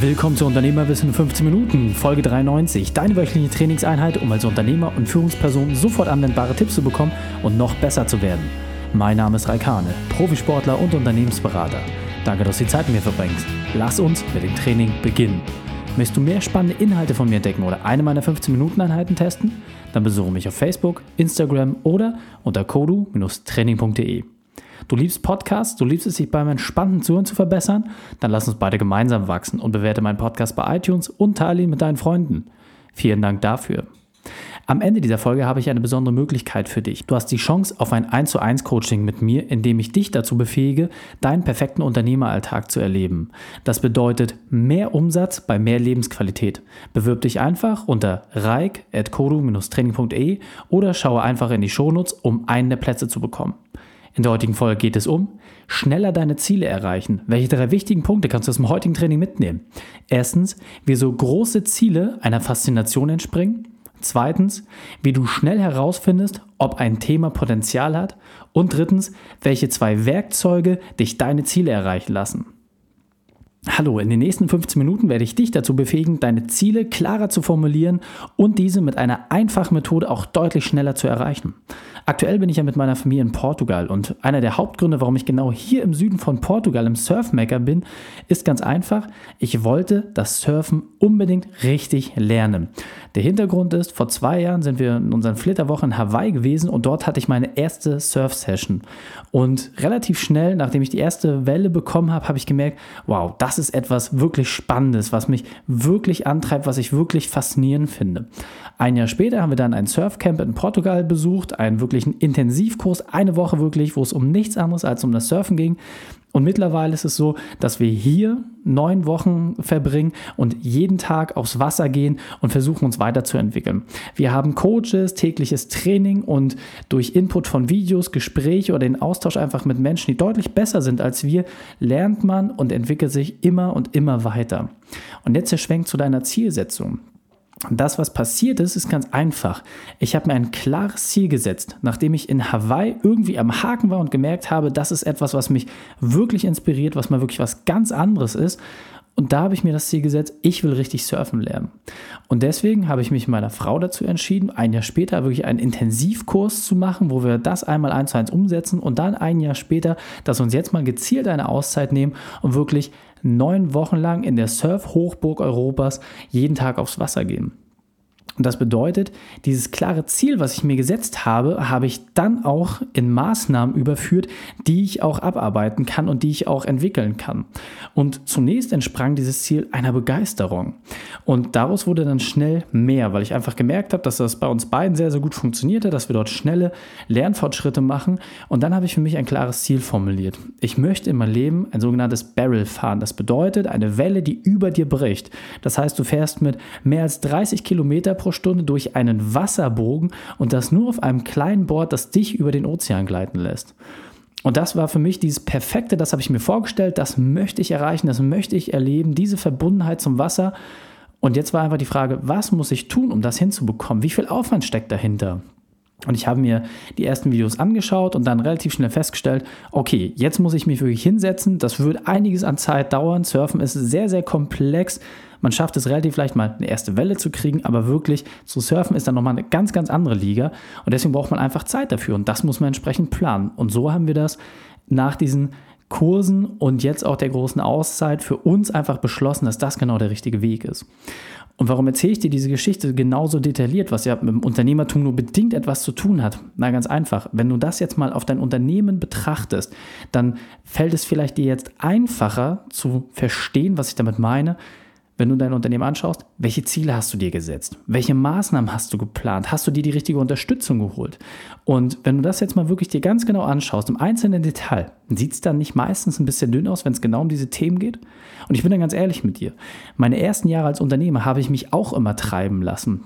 Willkommen zu Unternehmerwissen in 15 Minuten, Folge 93. Deine wöchentliche Trainingseinheit, um als Unternehmer und Führungsperson sofort anwendbare Tipps zu bekommen und noch besser zu werden. Mein Name ist Raikane, Profisportler und Unternehmensberater. Danke, dass du die Zeit mit mir verbringst. Lass uns mit dem Training beginnen. Möchtest du mehr spannende Inhalte von mir entdecken oder eine meiner 15-Minuten-Einheiten testen? Dann besuche mich auf Facebook, Instagram oder unter kodu-training.de. Du liebst Podcasts, du liebst es, sich beim entspannten Zuhören zu verbessern? Dann lass uns beide gemeinsam wachsen und bewerte meinen Podcast bei iTunes und teile ihn mit deinen Freunden. Vielen Dank dafür. Am Ende dieser Folge habe ich eine besondere Möglichkeit für dich. Du hast die Chance auf ein 1 zu 1 Coaching mit mir, in dem ich dich dazu befähige, deinen perfekten Unternehmeralltag zu erleben. Das bedeutet mehr Umsatz bei mehr Lebensqualität. Bewirb dich einfach unter reik.kodu-training.de oder schaue einfach in die Shownotes, um einen der Plätze zu bekommen. In der heutigen Folge geht es um schneller deine Ziele erreichen. Welche drei wichtigen Punkte kannst du aus dem heutigen Training mitnehmen? Erstens, wie so große Ziele einer Faszination entspringen. Zweitens, wie du schnell herausfindest, ob ein Thema Potenzial hat. Und drittens, welche zwei Werkzeuge dich deine Ziele erreichen lassen. Hallo, in den nächsten 15 Minuten werde ich dich dazu befähigen, deine Ziele klarer zu formulieren und diese mit einer einfachen Methode auch deutlich schneller zu erreichen. Aktuell bin ich ja mit meiner Familie in Portugal und einer der Hauptgründe, warum ich genau hier im Süden von Portugal im Surfmaker bin, ist ganz einfach. Ich wollte das Surfen unbedingt richtig lernen. Der Hintergrund ist, vor zwei Jahren sind wir in unseren Flitterwochen in Hawaii gewesen und dort hatte ich meine erste Surf-Session. Und relativ schnell, nachdem ich die erste Welle bekommen habe, habe ich gemerkt, wow, das ist etwas wirklich Spannendes, was mich wirklich antreibt, was ich wirklich faszinierend finde. Ein Jahr später haben wir dann ein Surfcamp in Portugal besucht, einen wirklichen Intensivkurs, eine Woche wirklich, wo es um nichts anderes als um das Surfen ging. Und mittlerweile ist es so, dass wir hier neun Wochen verbringen und jeden Tag aufs Wasser gehen und versuchen uns weiterzuentwickeln. Wir haben Coaches, tägliches Training und durch Input von Videos, Gespräche oder den Austausch einfach mit Menschen, die deutlich besser sind als wir, lernt man und entwickelt sich immer und immer weiter. Und jetzt der Schwenk zu deiner Zielsetzung. Das, was passiert ist, ist ganz einfach. Ich habe mir ein klares Ziel gesetzt, nachdem ich in Hawaii irgendwie am Haken war und gemerkt habe, das ist etwas, was mich wirklich inspiriert, was mal wirklich was ganz anderes ist. Und da habe ich mir das Ziel gesetzt, ich will richtig surfen lernen. Und deswegen habe ich mich meiner Frau dazu entschieden, ein Jahr später wirklich einen Intensivkurs zu machen, wo wir das einmal eins zu eins umsetzen und dann ein Jahr später, dass wir uns jetzt mal gezielt eine Auszeit nehmen und wirklich neun Wochen lang in der Surf-Hochburg Europas jeden Tag aufs Wasser gehen. Und das bedeutet, dieses klare Ziel, was ich mir gesetzt habe, habe ich dann auch in Maßnahmen überführt, die ich auch abarbeiten kann und die ich auch entwickeln kann. Und zunächst entsprang dieses Ziel einer Begeisterung. Und daraus wurde dann schnell mehr, weil ich einfach gemerkt habe, dass das bei uns beiden sehr, sehr gut funktionierte, dass wir dort schnelle Lernfortschritte machen. Und dann habe ich für mich ein klares Ziel formuliert. Ich möchte in meinem Leben ein sogenanntes Barrel fahren. Das bedeutet eine Welle, die über dir bricht. Das heißt, du fährst mit mehr als 30 Kilometer pro pro Stunde durch einen Wasserbogen und das nur auf einem kleinen Board, das dich über den Ozean gleiten lässt. Und das war für mich dieses Perfekte, das habe ich mir vorgestellt, das möchte ich erreichen, das möchte ich erleben, diese Verbundenheit zum Wasser. Und jetzt war einfach die Frage, was muss ich tun, um das hinzubekommen? Wie viel Aufwand steckt dahinter? Und ich habe mir die ersten Videos angeschaut und dann relativ schnell festgestellt, okay, jetzt muss ich mich wirklich hinsetzen. Das wird einiges an Zeit dauern. Surfen ist sehr, sehr komplex. Man schafft es relativ leicht mal eine erste Welle zu kriegen, aber wirklich zu surfen ist dann nochmal eine ganz, ganz andere Liga. Und deswegen braucht man einfach Zeit dafür und das muss man entsprechend planen. Und so haben wir das nach diesen Kursen und jetzt auch der großen Auszeit für uns einfach beschlossen, dass das genau der richtige Weg ist. Und warum erzähle ich dir diese Geschichte genauso detailliert, was ja mit dem Unternehmertum nur bedingt etwas zu tun hat? Na, ganz einfach. Wenn du das jetzt mal auf dein Unternehmen betrachtest, dann fällt es vielleicht dir jetzt einfacher zu verstehen, was ich damit meine, wenn du dein Unternehmen anschaust, welche Ziele hast du dir gesetzt? Welche Maßnahmen hast du geplant? Hast du dir die richtige Unterstützung geholt? Und wenn du das jetzt mal wirklich dir ganz genau anschaust, im einzelnen Detail, sieht es dann nicht meistens ein bisschen dünn aus, wenn es genau um diese Themen geht? Und ich bin dann ganz ehrlich mit dir. Meine ersten Jahre als Unternehmer habe ich mich auch immer treiben lassen.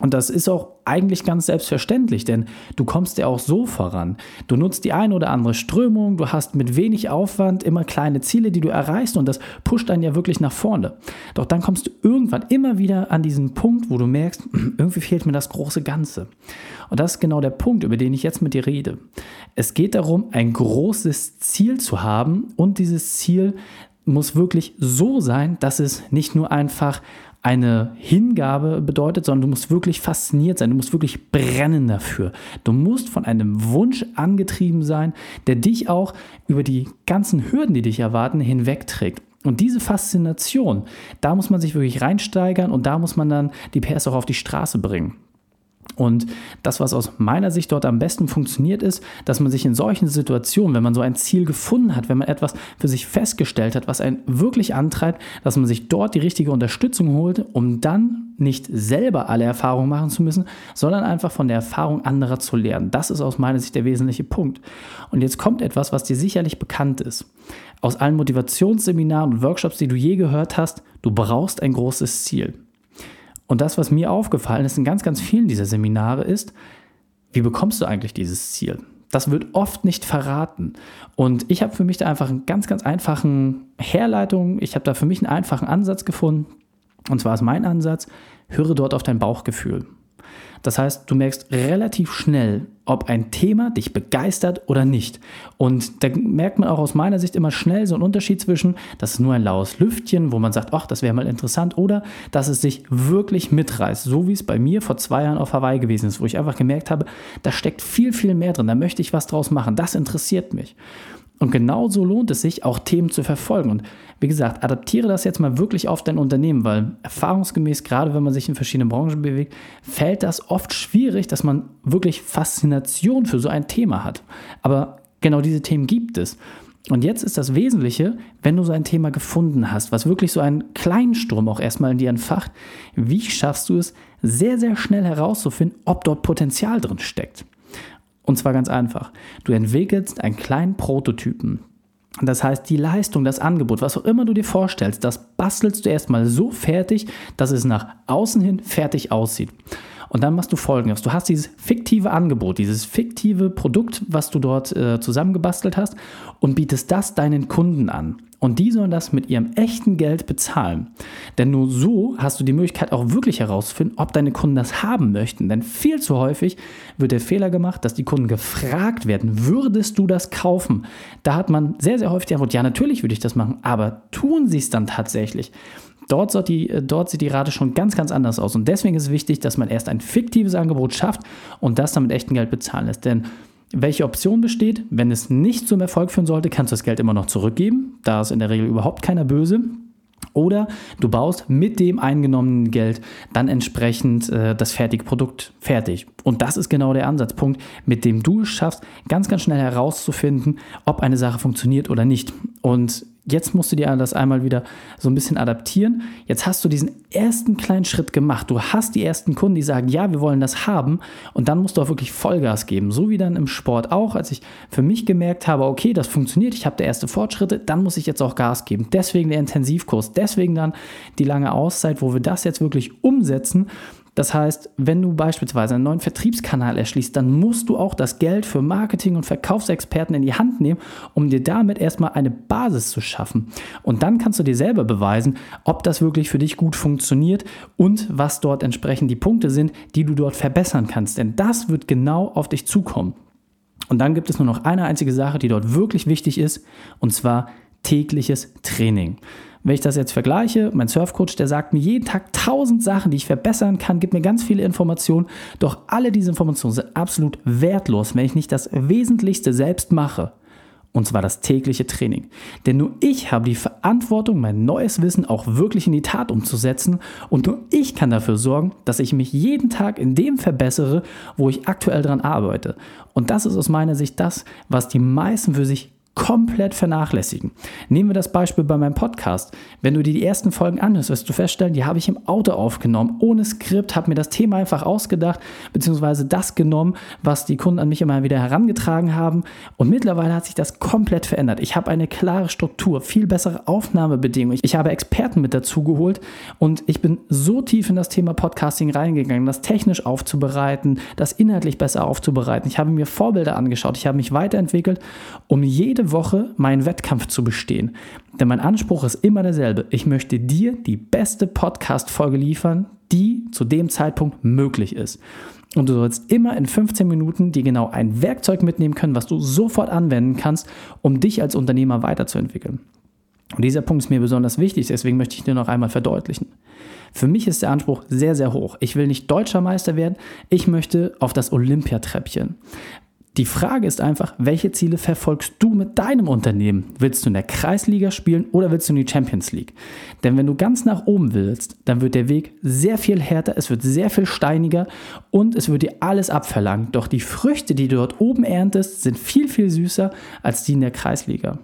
Und das ist auch eigentlich ganz selbstverständlich, denn du kommst ja auch so voran. Du nutzt die eine oder andere Strömung, du hast mit wenig Aufwand immer kleine Ziele, die du erreichst und das pusht dann ja wirklich nach vorne. Doch dann kommst du irgendwann immer wieder an diesen Punkt, wo du merkst, irgendwie fehlt mir das große Ganze. Und das ist genau der Punkt, über den ich jetzt mit dir rede. Es geht darum, ein großes Ziel zu haben und dieses Ziel muss wirklich so sein, dass es nicht nur einfach eine Hingabe bedeutet, sondern du musst wirklich fasziniert sein, du musst wirklich brennen dafür. Du musst von einem Wunsch angetrieben sein, der dich auch über die ganzen Hürden, die dich erwarten, hinwegträgt. Und diese Faszination, da muss man sich wirklich reinsteigern und da muss man dann die PS auch auf die Straße bringen. Und das, was aus meiner Sicht dort am besten funktioniert, ist, dass man sich in solchen Situationen, wenn man so ein Ziel gefunden hat, wenn man etwas für sich festgestellt hat, was einen wirklich antreibt, dass man sich dort die richtige Unterstützung holt, um dann nicht selber alle Erfahrungen machen zu müssen, sondern einfach von der Erfahrung anderer zu lernen. Das ist aus meiner Sicht der wesentliche Punkt. Und jetzt kommt etwas, was dir sicherlich bekannt ist. Aus allen Motivationsseminaren und Workshops, die du je gehört hast, du brauchst ein großes Ziel. Und das, was mir aufgefallen ist in ganz, ganz vielen dieser Seminare, ist, wie bekommst du eigentlich dieses Ziel? Das wird oft nicht verraten. Und ich habe für mich da einfach einen ganz, ganz einfachen Herleitung. Ich habe da für mich einen einfachen Ansatz gefunden. Und zwar ist mein Ansatz, höre dort auf dein Bauchgefühl. Das heißt, du merkst relativ schnell, ob ein Thema dich begeistert oder nicht. Und da merkt man auch aus meiner Sicht immer schnell so einen Unterschied zwischen, das ist nur ein laues Lüftchen, wo man sagt, ach, das wäre mal interessant, oder dass es sich wirklich mitreißt, so wie es bei mir vor zwei Jahren auf Hawaii gewesen ist, wo ich einfach gemerkt habe, da steckt viel, viel mehr drin, da möchte ich was draus machen, das interessiert mich. Und genauso lohnt es sich, auch Themen zu verfolgen. Und wie gesagt, adaptiere das jetzt mal wirklich auf dein Unternehmen, weil erfahrungsgemäß, gerade wenn man sich in verschiedenen Branchen bewegt, fällt das oft schwierig, dass man wirklich Faszination für so ein Thema hat. Aber genau diese Themen gibt es. Und jetzt ist das Wesentliche, wenn du so ein Thema gefunden hast, was wirklich so einen kleinen Sturm auch erstmal in dir entfacht, wie schaffst du es, sehr, sehr schnell herauszufinden, ob dort Potenzial drin steckt. Und zwar ganz einfach. Du entwickelst einen kleinen Prototypen. Das heißt, die Leistung, das Angebot, was auch immer du dir vorstellst, das bastelst du erstmal so fertig, dass es nach außen hin fertig aussieht. Und dann machst du folgendes. Du hast dieses fiktive Angebot, dieses fiktive Produkt, was du dort äh, zusammengebastelt hast und bietest das deinen Kunden an. Und die sollen das mit ihrem echten Geld bezahlen. Denn nur so hast du die Möglichkeit auch wirklich herauszufinden, ob deine Kunden das haben möchten. Denn viel zu häufig wird der Fehler gemacht, dass die Kunden gefragt werden, würdest du das kaufen? Da hat man sehr, sehr häufig die Antwort, ja, natürlich würde ich das machen, aber tun sie es dann tatsächlich? Dort, die, äh, dort sieht die Rate schon ganz, ganz anders aus. Und deswegen ist es wichtig, dass man erst ein fiktives Angebot schafft und das dann mit echtem Geld bezahlen lässt. Denn welche Option besteht? Wenn es nicht zum Erfolg führen sollte, kannst du das Geld immer noch zurückgeben. Da ist in der Regel überhaupt keiner böse. Oder du baust mit dem eingenommenen Geld dann entsprechend äh, das fertige Produkt fertig. Und das ist genau der Ansatzpunkt, mit dem du es schaffst, ganz, ganz schnell herauszufinden, ob eine Sache funktioniert oder nicht. Und Jetzt musst du dir das einmal wieder so ein bisschen adaptieren. Jetzt hast du diesen ersten kleinen Schritt gemacht. Du hast die ersten Kunden, die sagen, ja, wir wollen das haben. Und dann musst du auch wirklich Vollgas geben. So wie dann im Sport auch, als ich für mich gemerkt habe, okay, das funktioniert, ich habe da erste Fortschritte, dann muss ich jetzt auch Gas geben. Deswegen der Intensivkurs, deswegen dann die lange Auszeit, wo wir das jetzt wirklich umsetzen das heißt, wenn du beispielsweise einen neuen Vertriebskanal erschließt, dann musst du auch das Geld für Marketing- und Verkaufsexperten in die Hand nehmen, um dir damit erstmal eine Basis zu schaffen. Und dann kannst du dir selber beweisen, ob das wirklich für dich gut funktioniert und was dort entsprechend die Punkte sind, die du dort verbessern kannst. Denn das wird genau auf dich zukommen. Und dann gibt es nur noch eine einzige Sache, die dort wirklich wichtig ist, und zwar tägliches Training. Wenn ich das jetzt vergleiche, mein Surfcoach, der sagt mir jeden Tag tausend Sachen, die ich verbessern kann, gibt mir ganz viele Informationen, doch alle diese Informationen sind absolut wertlos, wenn ich nicht das Wesentlichste selbst mache. Und zwar das tägliche Training. Denn nur ich habe die Verantwortung, mein neues Wissen auch wirklich in die Tat umzusetzen. Und nur ich kann dafür sorgen, dass ich mich jeden Tag in dem verbessere, wo ich aktuell dran arbeite. Und das ist aus meiner Sicht das, was die meisten für sich komplett vernachlässigen. Nehmen wir das Beispiel bei meinem Podcast. Wenn du dir die ersten Folgen anhörst, wirst du feststellen, die habe ich im Auto aufgenommen, ohne Skript, habe mir das Thema einfach ausgedacht, beziehungsweise das genommen, was die Kunden an mich immer wieder herangetragen haben. Und mittlerweile hat sich das komplett verändert. Ich habe eine klare Struktur, viel bessere Aufnahmebedingungen. Ich habe Experten mit dazu geholt und ich bin so tief in das Thema Podcasting reingegangen, das technisch aufzubereiten, das inhaltlich besser aufzubereiten. Ich habe mir Vorbilder angeschaut, ich habe mich weiterentwickelt, um jede Woche meinen Wettkampf zu bestehen. Denn mein Anspruch ist immer derselbe. Ich möchte dir die beste Podcast-Folge liefern, die zu dem Zeitpunkt möglich ist. Und du sollst immer in 15 Minuten dir genau ein Werkzeug mitnehmen können, was du sofort anwenden kannst, um dich als Unternehmer weiterzuentwickeln. Und dieser Punkt ist mir besonders wichtig, deswegen möchte ich dir noch einmal verdeutlichen. Für mich ist der Anspruch sehr, sehr hoch. Ich will nicht deutscher Meister werden, ich möchte auf das Olympiatreppchen. Die Frage ist einfach, welche Ziele verfolgst du mit deinem Unternehmen? Willst du in der Kreisliga spielen oder willst du in die Champions League? Denn wenn du ganz nach oben willst, dann wird der Weg sehr viel härter, es wird sehr viel steiniger und es wird dir alles abverlangt. Doch die Früchte, die du dort oben erntest, sind viel, viel süßer als die in der Kreisliga.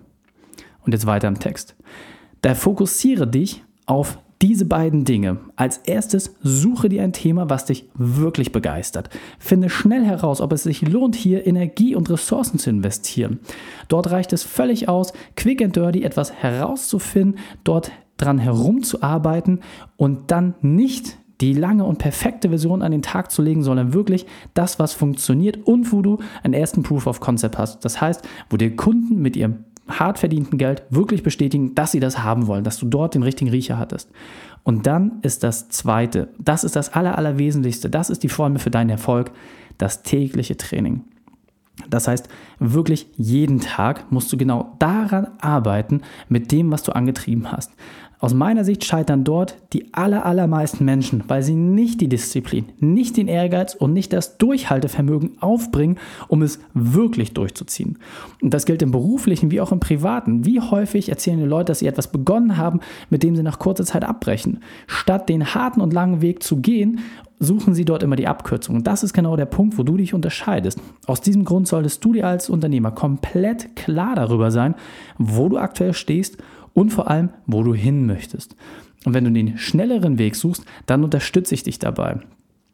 Und jetzt weiter im Text. Da fokussiere dich auf diese beiden Dinge. Als erstes suche dir ein Thema, was dich wirklich begeistert. Finde schnell heraus, ob es sich lohnt, hier Energie und Ressourcen zu investieren. Dort reicht es völlig aus, quick and dirty etwas herauszufinden, dort dran herumzuarbeiten und dann nicht die lange und perfekte Version an den Tag zu legen, sondern wirklich das, was funktioniert und wo du einen ersten Proof of Concept hast. Das heißt, wo dir Kunden mit ihrem hart verdienten Geld wirklich bestätigen, dass sie das haben wollen, dass du dort den richtigen Riecher hattest. Und dann ist das Zweite, das ist das Aller, Allerwesentlichste, das ist die Formel für deinen Erfolg, das tägliche Training. Das heißt, wirklich jeden Tag musst du genau daran arbeiten, mit dem, was du angetrieben hast. Aus meiner Sicht scheitern dort die aller, allermeisten Menschen, weil sie nicht die Disziplin, nicht den Ehrgeiz und nicht das Durchhaltevermögen aufbringen, um es wirklich durchzuziehen. Und das gilt im beruflichen wie auch im privaten. Wie häufig erzählen die Leute, dass sie etwas begonnen haben, mit dem sie nach kurzer Zeit abbrechen. Statt den harten und langen Weg zu gehen, suchen sie dort immer die Abkürzung. Und das ist genau der Punkt, wo du dich unterscheidest. Aus diesem Grund solltest du dir als Unternehmer komplett klar darüber sein, wo du aktuell stehst und vor allem, wo du hin möchtest. Und wenn du den schnelleren Weg suchst, dann unterstütze ich dich dabei.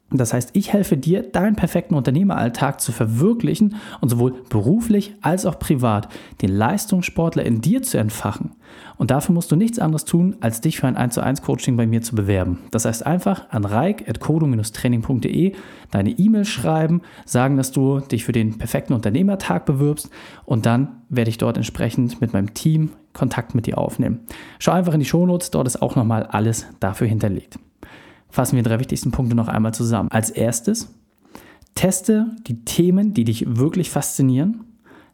Das heißt, ich helfe dir, deinen perfekten Unternehmeralltag zu verwirklichen und sowohl beruflich als auch privat den Leistungssportler in dir zu entfachen. Und dafür musst du nichts anderes tun, als dich für ein 1 zu 1 Coaching bei mir zu bewerben. Das heißt einfach an reik.kodo-training.de deine E-Mail schreiben, sagen, dass du dich für den perfekten Unternehmertag bewirbst und dann werde ich dort entsprechend mit meinem Team Kontakt mit dir aufnehmen. Schau einfach in die Shownotes, dort ist auch nochmal alles dafür hinterlegt. Fassen wir die drei wichtigsten Punkte noch einmal zusammen. Als erstes, teste die Themen, die dich wirklich faszinieren.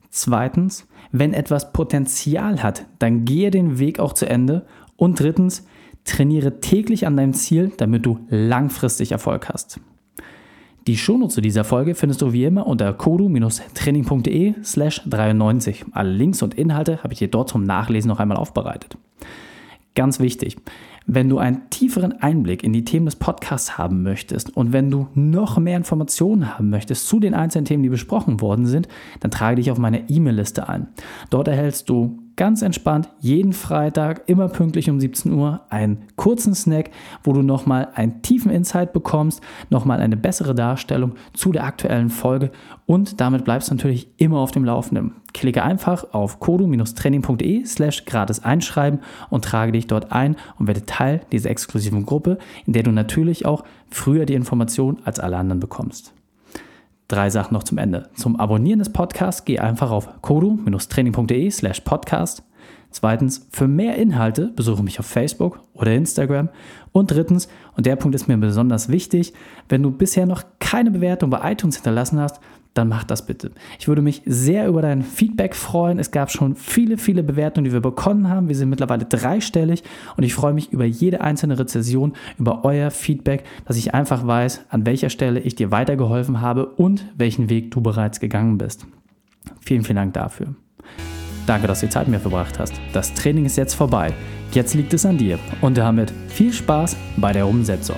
Zweitens, wenn etwas Potenzial hat, dann gehe den Weg auch zu Ende. Und drittens, trainiere täglich an deinem Ziel, damit du langfristig Erfolg hast. Die Shownotes zu dieser Folge findest du wie immer unter kodu-training.de slash 93. Alle Links und Inhalte habe ich dir dort zum Nachlesen noch einmal aufbereitet. Ganz wichtig, wenn du einen tieferen Einblick in die Themen des Podcasts haben möchtest und wenn du noch mehr Informationen haben möchtest zu den einzelnen Themen, die besprochen worden sind, dann trage dich auf meine E-Mail-Liste ein. Dort erhältst du ganz entspannt jeden Freitag, immer pünktlich um 17 Uhr, einen kurzen Snack, wo du nochmal einen tiefen Insight bekommst, nochmal eine bessere Darstellung zu der aktuellen Folge und damit bleibst du natürlich immer auf dem Laufenden. Klicke einfach auf kodu-training.de slash gratis einschreiben und trage dich dort ein und werde Teil dieser exklusiven Gruppe, in der du natürlich auch früher die Informationen als alle anderen bekommst. Drei Sachen noch zum Ende. Zum Abonnieren des Podcasts geh einfach auf kodu-training.de slash podcast. Zweitens, für mehr Inhalte besuche mich auf Facebook oder Instagram. Und drittens, und der Punkt ist mir besonders wichtig, wenn du bisher noch keine Bewertung bei iTunes hinterlassen hast, dann mach das bitte. Ich würde mich sehr über dein Feedback freuen. Es gab schon viele, viele Bewertungen, die wir bekommen haben. Wir sind mittlerweile dreistellig und ich freue mich über jede einzelne Rezession, über euer Feedback, dass ich einfach weiß, an welcher Stelle ich dir weitergeholfen habe und welchen Weg du bereits gegangen bist. Vielen, vielen Dank dafür. Danke, dass du die Zeit mit mir verbracht hast. Das Training ist jetzt vorbei. Jetzt liegt es an dir und damit viel Spaß bei der Umsetzung.